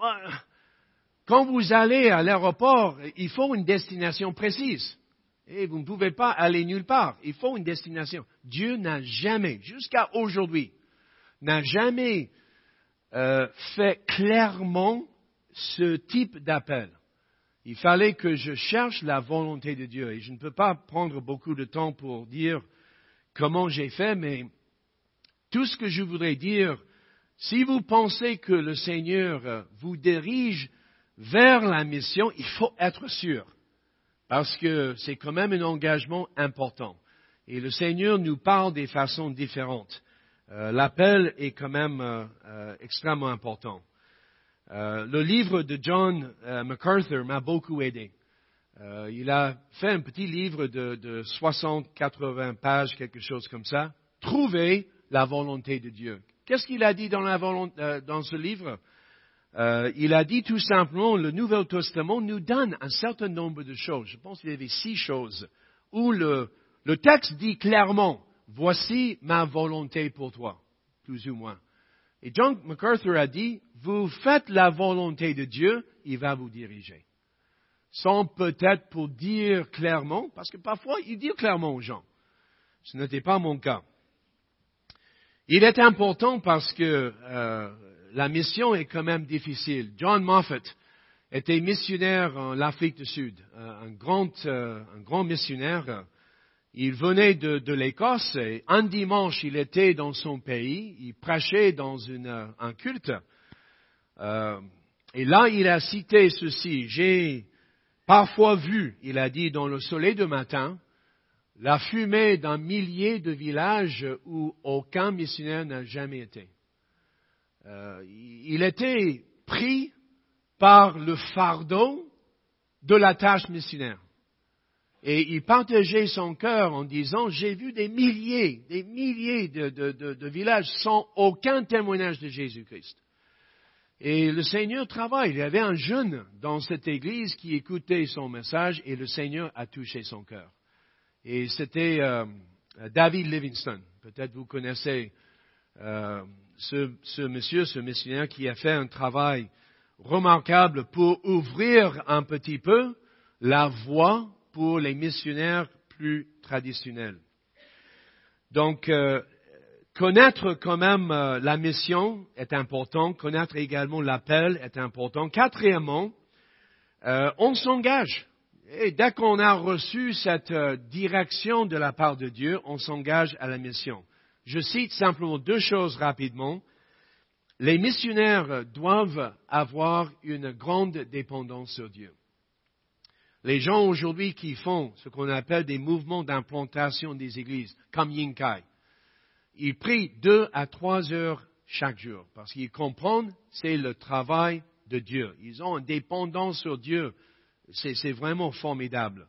Quand vous allez à l'aéroport, il faut une destination précise. Et vous ne pouvez pas aller nulle part. Il faut une destination. Dieu n'a jamais, jusqu'à aujourd'hui, n'a jamais euh, fait clairement ce type d'appel. Il fallait que je cherche la volonté de Dieu. Et je ne peux pas prendre beaucoup de temps pour dire comment j'ai fait, mais tout ce que je voudrais dire, si vous pensez que le Seigneur euh, vous dirige vers la mission, il faut être sûr, parce que c'est quand même un engagement important. Et le Seigneur nous parle des façons différentes. Euh, l'appel est quand même euh, extrêmement important. Le livre de John MacArthur m'a beaucoup aidé. il a fait un petit livre de, de 60-80 pages, quelque chose comme ça. Trouver la volonté de Dieu. Qu'est-ce qu'il a dit dans, euh, dans ce livre? Euh, Il a dit tout simplement, le Nouveau Testament nous donne un certain nombre de choses. Je pense qu'il y avait six choses où le, le texte dit clairement, voici ma volonté pour toi, plus ou moins. Et John MacArthur a dit, vous faites la volonté de Dieu, il va vous diriger. Sans peut-être pour dire clairement, parce que parfois il dit clairement aux gens. Ce n'était pas mon cas. Il est important parce que euh, la mission est quand même difficile. John Moffat était missionnaire en Afrique du Sud, un grand, euh, un grand missionnaire. Il venait de, l'Écosse et un dimanche, il était dans son pays, il prêchait dans un culte. et là, il a cité ceci. J'ai parfois vu, il a dit, dans le soleil de matin, la fumée d'un millier de villages où aucun missionnaire n'a jamais été. Euh, il était pris par le fardeau de la tâche missionnaire. Et il partageait son cœur en disant, j'ai vu des milliers, des milliers de, de villages sans aucun témoignage de Jésus-Christ. Et le Seigneur travaille. Il y avait un jeune dans cette église qui écoutait son message et le Seigneur a touché son cœur. Et c'était euh, David Livingston. Peut-être vous connaissez euh, ce, ce, monsieur, ce missionnaire qui a fait un travail remarquable pour ouvrir un petit peu la voie pour les missionnaires plus traditionnels. Donc, euh, connaître quand même euh, la mission est important, connaître également l'appel est important. Quatrièmement, euh, on s'engage. Et dès qu'on a reçu cette euh, direction de la part de Dieu, on s'engage à la mission. Je cite simplement deux choses rapidement. Les missionnaires doivent avoir une grande dépendance sur Dieu. Les gens aujourd'hui qui font ce qu'on appelle des mouvements d'implantation des églises, comme Yinkai, ils prient deux à trois heures chaque jour parce qu'ils comprennent c'est le travail de Dieu. Ils ont une dépendance sur Dieu c'est vraiment formidable.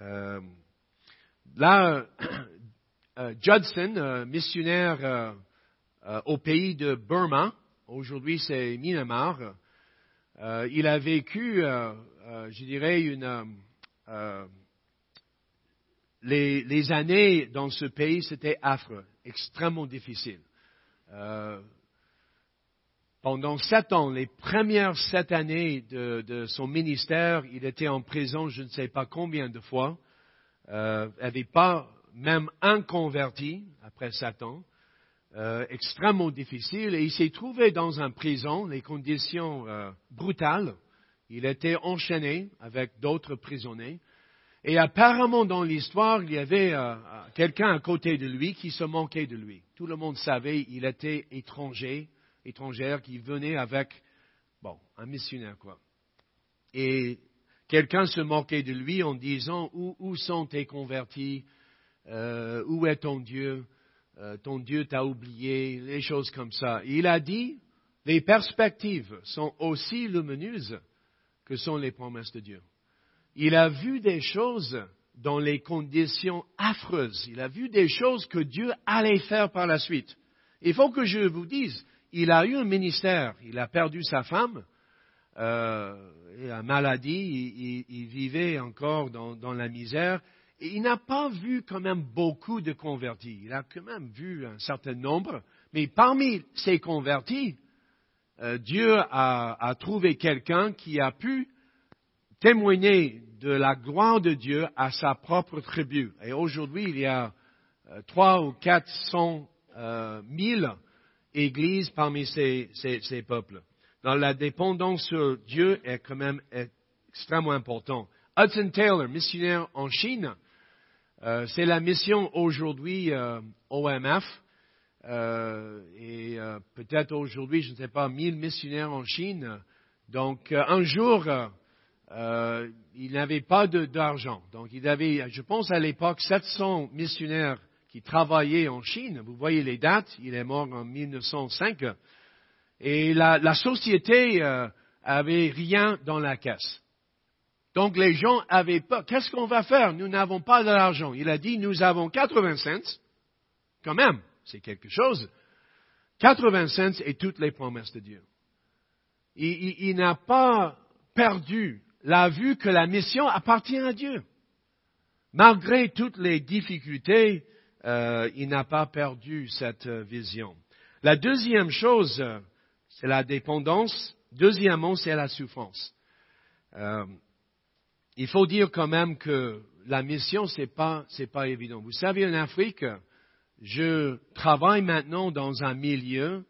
Euh, là, euh, Judson, euh, missionnaire au pays de Burma, aujourd'hui c'est Myanmar, il a vécu, je dirais, une, les, les, années dans ce pays, c'était affreux, extrêmement difficile. Pendant sept ans, les premières sept années de, son ministère, il était en prison je ne sais pas combien de fois, euh, n'avait pas même un converti après sept ans, euh, extrêmement difficile, et il s'est trouvé dans une prison, les conditions euh, brutales, il était enchaîné avec d'autres prisonniers, et apparemment dans l'histoire, il y avait euh, quelqu'un à côté de lui qui se manquait de lui. Tout le monde savait il était étranger, étrangère qui venait avec, bon, un missionnaire, quoi. Et quelqu'un se moquait de lui en disant, où, sont tes convertis? Euh, où est ton Dieu? Euh, ton Dieu t'a oublié, les choses comme ça. il a dit, les perspectives sont aussi lumineuses que sont les promesses de Dieu. Il a vu des choses dans les conditions affreuses. Il a vu des choses que Dieu allait faire par la suite. Il faut que je vous dise, il a eu un ministère, il a perdu sa femme, euh, la maladie, il, vivait encore dans, la misère. Et il n'a pas vu quand même beaucoup de convertis. Il a quand même vu un certain nombre. Mais parmi ces convertis, euh, Dieu a, trouvé quelqu'un qui a pu témoigner de la gloire de Dieu à sa propre tribu. Et aujourd'hui, il y a euh, trois ou quatre cent mille églises parmi ces peuples dans la dépendance sur Dieu est quand même extrêmement important. Hudson Taylor, missionnaire en Chine, euh, c'est la mission aujourd'hui euh, OMF. Euh, et peut-être aujourd'hui, je ne sais pas, 1000 missionnaires en Chine. Donc un jour, il n'avait pas d'argent. Donc il avait, je pense à l'époque, 700 missionnaires qui travaillaient en Chine. Vous voyez les dates, il est mort en 1905. Et la, société euh, avait rien dans la caisse. Donc les gens avaient pas. Qu'est-ce qu'on va faire? Nous n'avons pas de l'argent. Il a dit, nous avons 80 cents. Quand même, c'est quelque chose. 80 cents et toutes les promesses de Dieu. Il, n'a pas perdu la vue que la mission appartient à Dieu. Malgré toutes les difficultés, euh, il n'a pas perdu cette vision. La deuxième chose, c'est la dépendance. Deuxièmement, c'est la souffrance. Euh, il faut dire quand même que la mission, c'est pas, c'est pas évident. Vous savez, en Afrique, je travaille maintenant dans un milieu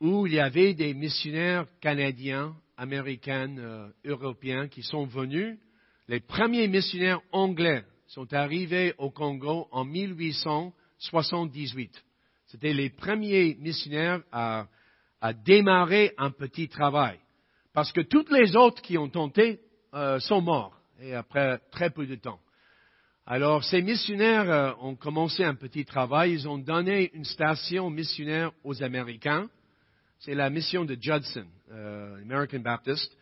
où il y avait des missionnaires canadiens, américains, euh, européens qui sont venus. Les premiers missionnaires anglais sont arrivés au Congo en 1878. C'était les premiers missionnaires à à démarrer un petit travail. Parce que toutes les autres qui ont tenté euh, sont morts, et après très peu de temps. Alors ces missionnaires euh, ont commencé un petit travail, ils ont donné une station missionnaire aux Américains. C'est la mission de Judson, euh, American Baptist.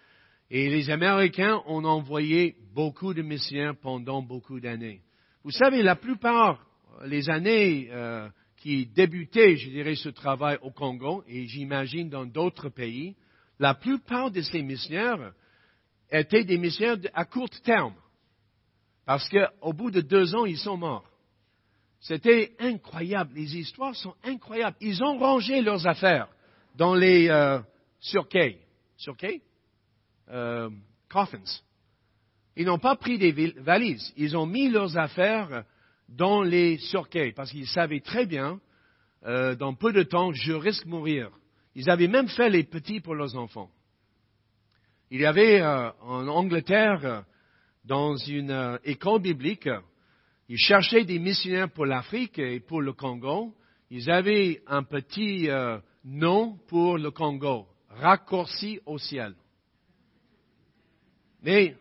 Et les Américains ont envoyé beaucoup de missionnaires pendant beaucoup d'années. Vous savez, la plupart, les années qui débutaient, je dirais, ce travail au Congo, et j'imagine dans d'autres pays, la plupart de ces missionnaires étaient des missionnaires à court terme. Parce qu'au bout de deux ans, ils sont morts. C'était incroyable. Les histoires sont incroyables. Ils ont rangé leurs affaires dans les euh, surquets. Surquets? Euh, coffins. Ils n'ont pas pris des valises. Ils ont mis leurs affaires dans les surquets, parce qu'ils savaient très bien, euh, dans peu de temps, je risque de mourir. Ils avaient même fait les petits pour leurs enfants. Il y avait euh, en Angleterre, dans une école biblique, ils cherchaient des missionnaires pour l'Afrique et pour le Congo. Ils avaient un petit nom pour le Congo, raccourci au ciel. Mais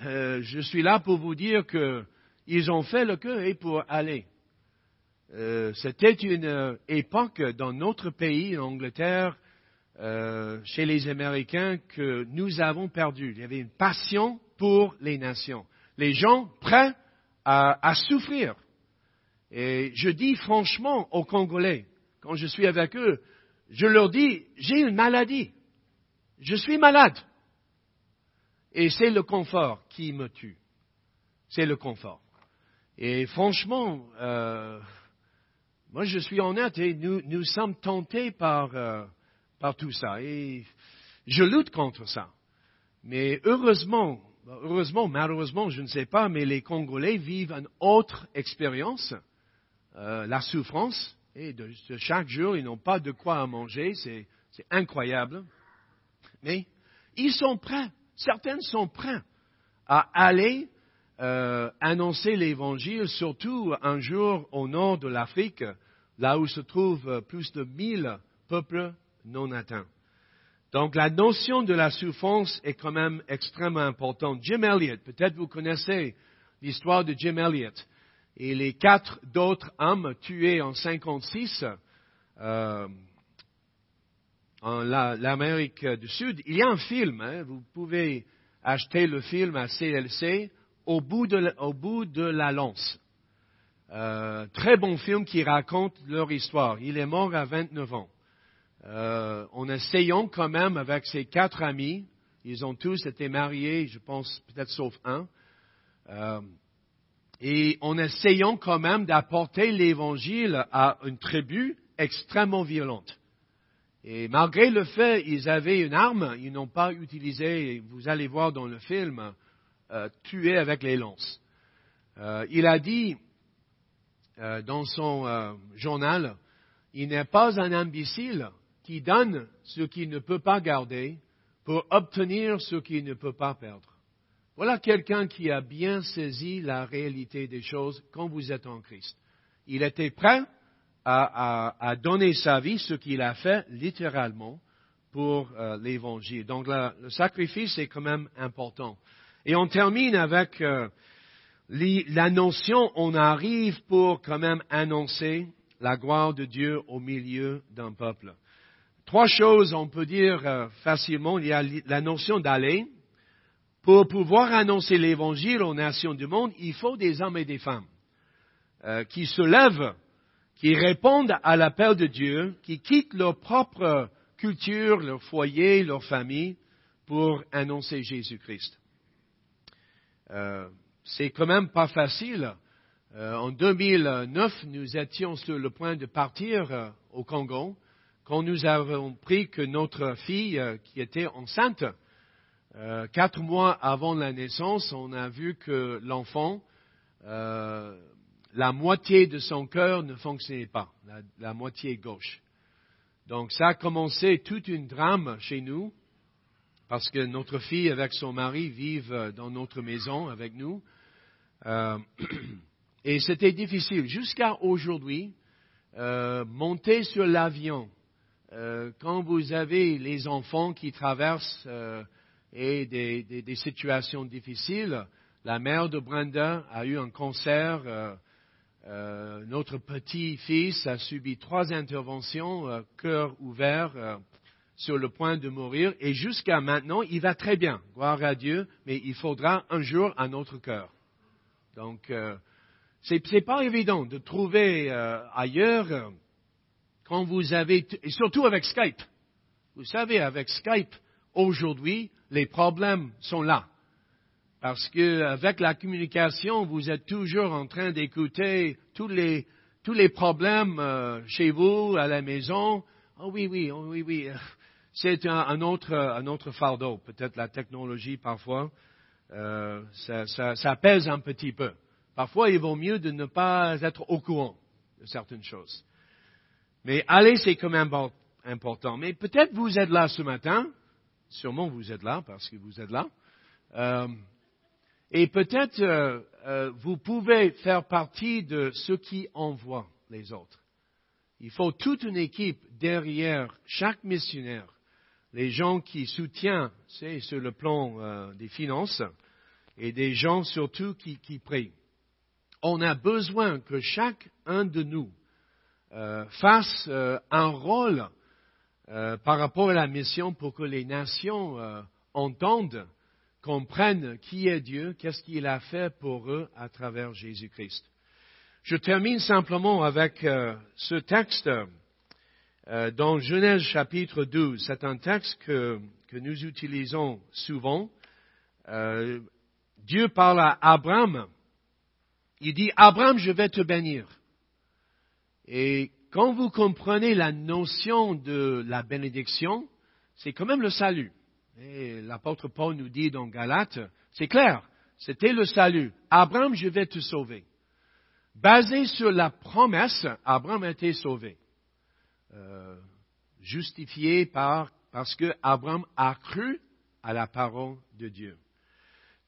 je suis là pour vous dire que ils ont fait le cœur pour aller. Euh, c'était une euh, époque dans notre pays, en Angleterre, euh, chez les Américains, que nous avons perdu. Il y avait une passion pour les nations. Les gens prêts à, à souffrir. Et je dis franchement aux Congolais, quand je suis avec eux, je leur dis, j'ai une maladie. Je suis malade. Et c'est le confort qui me tue. C'est le confort. Et franchement, euh, moi je suis honnête et nous, nous sommes tentés par, euh, par tout ça. Et je lutte contre ça. Mais heureusement, heureusement, malheureusement, je ne sais pas, mais les Congolais vivent une autre expérience, euh, la souffrance. Et de, chaque jour, ils n'ont pas de quoi à manger, c'est incroyable. Mais ils sont prêts, certaines sont prêts à aller euh, annoncer l'Évangile, surtout un jour au nord de l'Afrique, là où se trouvent plus de mille peuples non atteints. Donc la notion de la souffrance est quand même extrêmement importante. Jim Elliot, peut-être vous connaissez l'histoire de Jim Elliot et les quatre d'autres hommes tués en 56 euh, en l'Amérique du Sud. Il y a un film, hein, vous pouvez acheter le film à CLC au bout de, la lance. Euh, très bon film qui raconte leur histoire. Il est mort à 29 ans. Euh, en essayant quand même avec ses quatre amis Ils ont tous été mariés, je pense peut-être sauf un. Euh, et en essayant quand même d'apporter l'évangile à une tribu extrêmement violente. Et malgré le fait qu'ils avaient une arme, ils n'ont pas utilisé, vous allez voir dans le film, euh, tuer avec les lances. Euh, il a dit euh, dans son euh, journal, il n'est pas un imbécile qui donne ce qu'il ne peut pas garder pour obtenir ce qu'il ne peut pas perdre. Voilà quelqu'un qui a bien saisi la réalité des choses quand vous êtes en Christ. Il était prêt à, donner sa vie, ce qu'il a fait littéralement pour euh, l'Évangile. Donc le sacrifice est quand même important. Et on termine avec euh, la notion, on arrive pour quand même annoncer la gloire de Dieu au milieu d'un peuple. Trois choses, on peut dire euh, facilement. Il y a la notion d'aller, pour pouvoir annoncer l'Évangile aux nations du monde, il faut des hommes et des femmes euh, qui se lèvent, qui répondent à l'appel de Dieu, qui quittent leur propre culture, leur foyer, leur famille, pour annoncer Jésus-Christ. Euh, c'est quand même pas facile. Euh, en 2009, nous étions sur le point de partir au Congo quand nous avons pris que notre fille, qui était enceinte, euh, quatre mois avant la naissance, on a vu que l'enfant, euh, la moitié de son cœur ne fonctionnait pas, la, moitié gauche. Donc ça a commencé toute une drame chez nous, parce que notre fille avec son mari vivent dans notre maison avec nous. Euh, <clears throat> et c'était difficile. Jusqu'à aujourd'hui, monter sur l'avion, quand vous avez les enfants qui traversent et des, situations difficiles. La mère de Brenda a eu un cancer. Euh, euh, notre petit-fils a subi trois interventions, euh, cœur ouvert, sur le point de mourir. Et jusqu'à maintenant, il va très bien, gloire à Dieu, mais il faudra un jour un autre cœur. Donc, c'est pas évident de trouver ailleurs quand vous avez, et surtout avec Skype. Vous savez, avec Skype, aujourd'hui, les problèmes sont là. Parce que avec la communication, vous êtes toujours en train d'écouter tous les, tous les problèmes euh, chez vous, à la maison. Oh oui, oui, oh oui, oui. <laughs> C'est un, autre, un autre fardeau. Peut-être la technologie, parfois, euh, ça, ça, ça pèse un petit peu. Parfois, il vaut mieux de ne pas être au courant de certaines choses. Mais aller, c'est quand même important. Mais peut-être vous êtes là ce matin, Sûrement vous êtes là parce que vous êtes là. Euh, et peut-être euh, euh, vous pouvez faire partie de ceux qui envoient les autres. Il faut toute une équipe derrière chaque missionnaire, les gens qui soutiennent, c'est sur le plan des finances, et des gens surtout qui, qui, prient. On a besoin que chacun de nous fasse un rôle euh, par rapport à la mission pour que les nations euh, entendent, comprennent qui est Dieu, qu'est-ce qu'il a fait pour eux à travers Jésus-Christ. Je termine simplement avec euh, ce texte dans Genèse chapitre 12. C'est un texte que, que, nous utilisons souvent. Dieu parle à Abraham. Il dit, Abraham, je vais te bénir. Et quand vous comprenez la notion de la bénédiction, c'est quand même le salut. Et l'apôtre Paul nous dit dans Galates, c'est clair, c'était le salut. Abraham, je vais te sauver. Basé sur la promesse, Abraham a été sauvé. Euh, justifié par, parce que Abraham a cru à la parole de Dieu.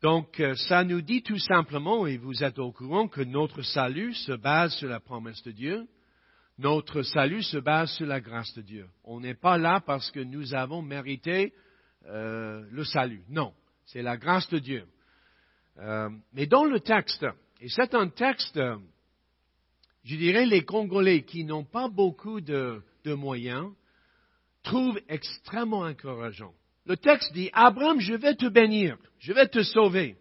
Donc, euh, ça nous dit tout simplement, et vous êtes au courant, que notre salut se base sur la promesse de Dieu, notre salut se base sur la grâce de Dieu. On n'est pas là parce que nous avons mérité euh, le salut. Non, c'est la grâce de Dieu. Euh, mais dans le texte, et c'est un texte, je dirais, les Congolais qui n'ont pas beaucoup de, de moyens trouvent extrêmement encourageant. Le texte dit, Abraham, je vais te bénir, je vais te sauver.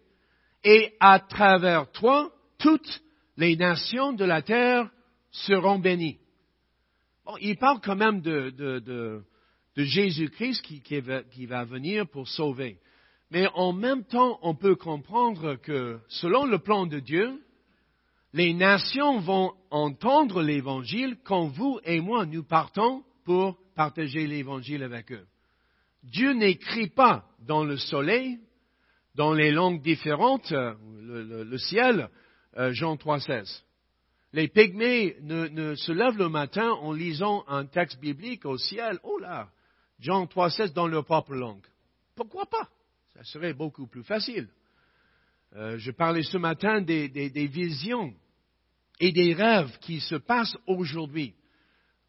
Et à travers toi, toutes les nations de la terre seront bénies il parle quand même de, de Jésus-Christ qui, qui, va venir pour sauver. Mais en même temps, on peut comprendre que selon le plan de Dieu, les nations vont entendre l'Évangile quand vous et moi nous partons pour partager l'Évangile avec eux. Dieu n'écrit pas dans le soleil, dans les langues différentes, euh, le, ciel, euh, Jean 3,16. Les pygmées ne, se lèvent le matin en lisant un texte biblique au ciel. Oh là, Jean 3,16 dans leur propre langue. Pourquoi pas? Ça serait beaucoup plus facile. Euh, je parlais ce matin des, visions et des rêves qui se passent aujourd'hui,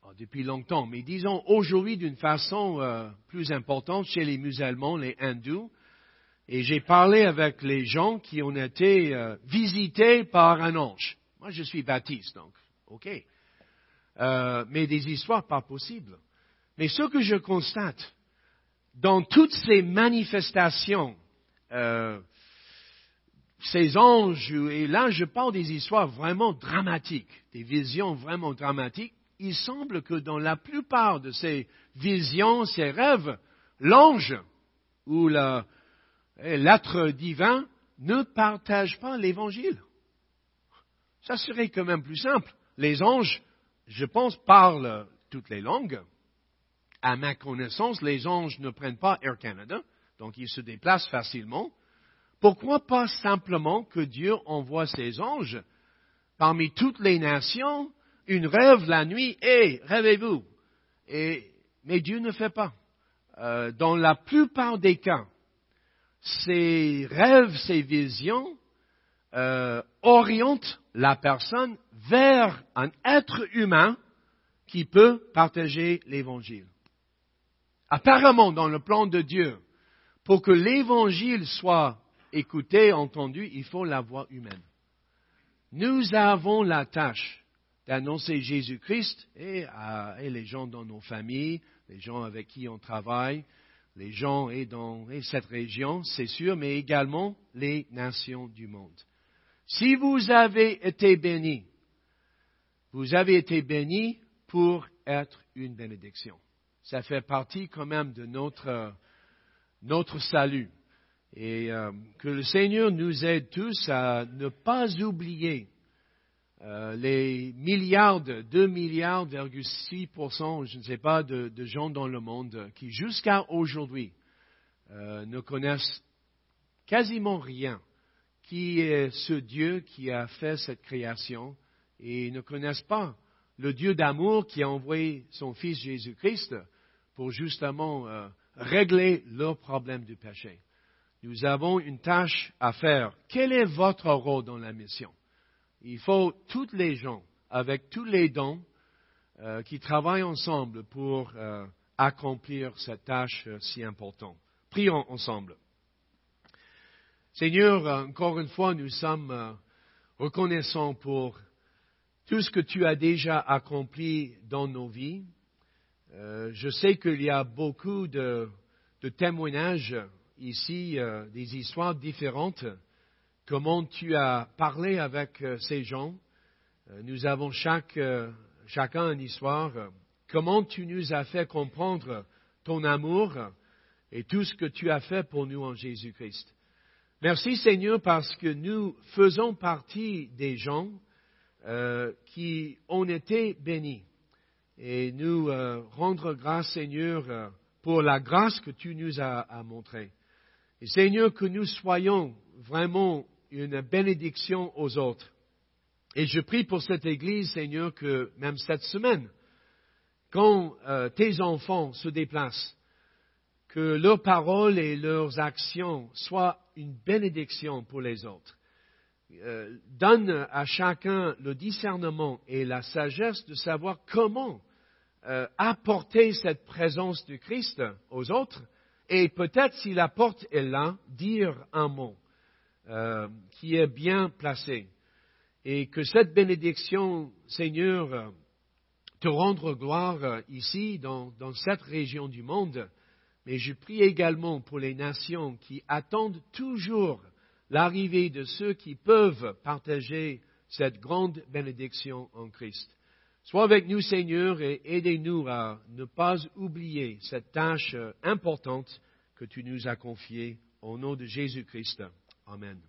oh, depuis longtemps, mais disons aujourd'hui d'une façon plus importante chez les musulmans, les hindous, et j'ai parlé avec les gens qui ont été euh, visités par un ange. Moi, je suis baptiste, donc, OK. Euh, mais des histoires pas possibles. Mais ce que je constate, dans toutes ces manifestations, euh, ces anges, et là je parle des histoires vraiment dramatiques, des visions vraiment dramatiques, il semble que dans la plupart de ces visions, ces rêves, l'ange ou l'être divin ne partage pas l'évangile. Ça serait quand même plus simple. Les anges, je pense, parlent toutes les langues. À ma connaissance, les anges ne prennent pas Air Canada, donc ils se déplacent facilement. Pourquoi pas simplement que Dieu envoie ses anges parmi toutes les nations, une rêve la nuit, et rêvez-vous. mais Dieu ne fait pas. Euh, dans la plupart des cas, ces rêves, ces visions euh, orientent la personne vers un être humain qui peut partager l'Évangile. Apparemment, dans le plan de Dieu, pour que l'Évangile soit écouté, entendu, il faut la voix humaine. Nous avons la tâche d'annoncer Jésus-Christ et, et les gens dans nos familles, les gens avec qui on travaille, les gens et dans cette région, c'est sûr, mais également les nations du monde. Si vous avez été bénis, vous avez été bénis pour être une bénédiction. Ça fait partie quand même de notre, notre salut. Et euh, que le Seigneur nous aide tous à ne pas oublier euh, les milliards, 2 milliards, 6 je ne sais pas, de, gens dans le monde qui jusqu'à aujourd'hui euh, ne connaissent quasiment rien qui est ce Dieu qui a fait cette création et ne connaissent pas le Dieu d'amour qui a envoyé son Fils Jésus-Christ pour justement euh, régler leurs problèmes du péché. Nous avons une tâche à faire. Quel est votre rôle dans la mission? Il faut toutes les gens, avec tous les dons, euh, qui travaillent ensemble pour euh, accomplir cette tâche si importante. Prions ensemble. Seigneur, encore une fois, nous sommes reconnaissants pour tout ce que tu as déjà accompli dans nos vies. je sais qu'il y a beaucoup de témoignages ici, des histoires différentes comment tu as parlé avec euh, ces gens. Euh, nous avons euh, chacun une histoire. Comment tu nous as fait comprendre ton amour et tout ce que tu as fait pour nous en Jésus-Christ. Merci Seigneur parce que nous faisons partie des gens qui ont été bénis. Et nous rendre grâce Seigneur pour la grâce que tu nous as, as montrée. Et Seigneur, que nous soyons vraiment une bénédiction aux autres. Et je prie pour cette Église, Seigneur, que même cette semaine, quand euh, tes enfants se déplacent, que leurs paroles et leurs actions soient une bénédiction pour les autres. Euh, donne à chacun le discernement et la sagesse de savoir comment euh, apporter cette présence du Christ aux autres et peut-être si la porte est là, dire un mot. Euh, qui est bien placé. Et que cette bénédiction, Seigneur, te rendre gloire ici, dans cette région du monde. Mais je prie également pour les nations qui attendent toujours l'arrivée de ceux qui peuvent partager cette grande bénédiction en Christ. Sois avec nous, Seigneur, et aidez-nous à ne pas oublier cette tâche importante que tu nous as confiée au nom de Jésus-Christ. Amen.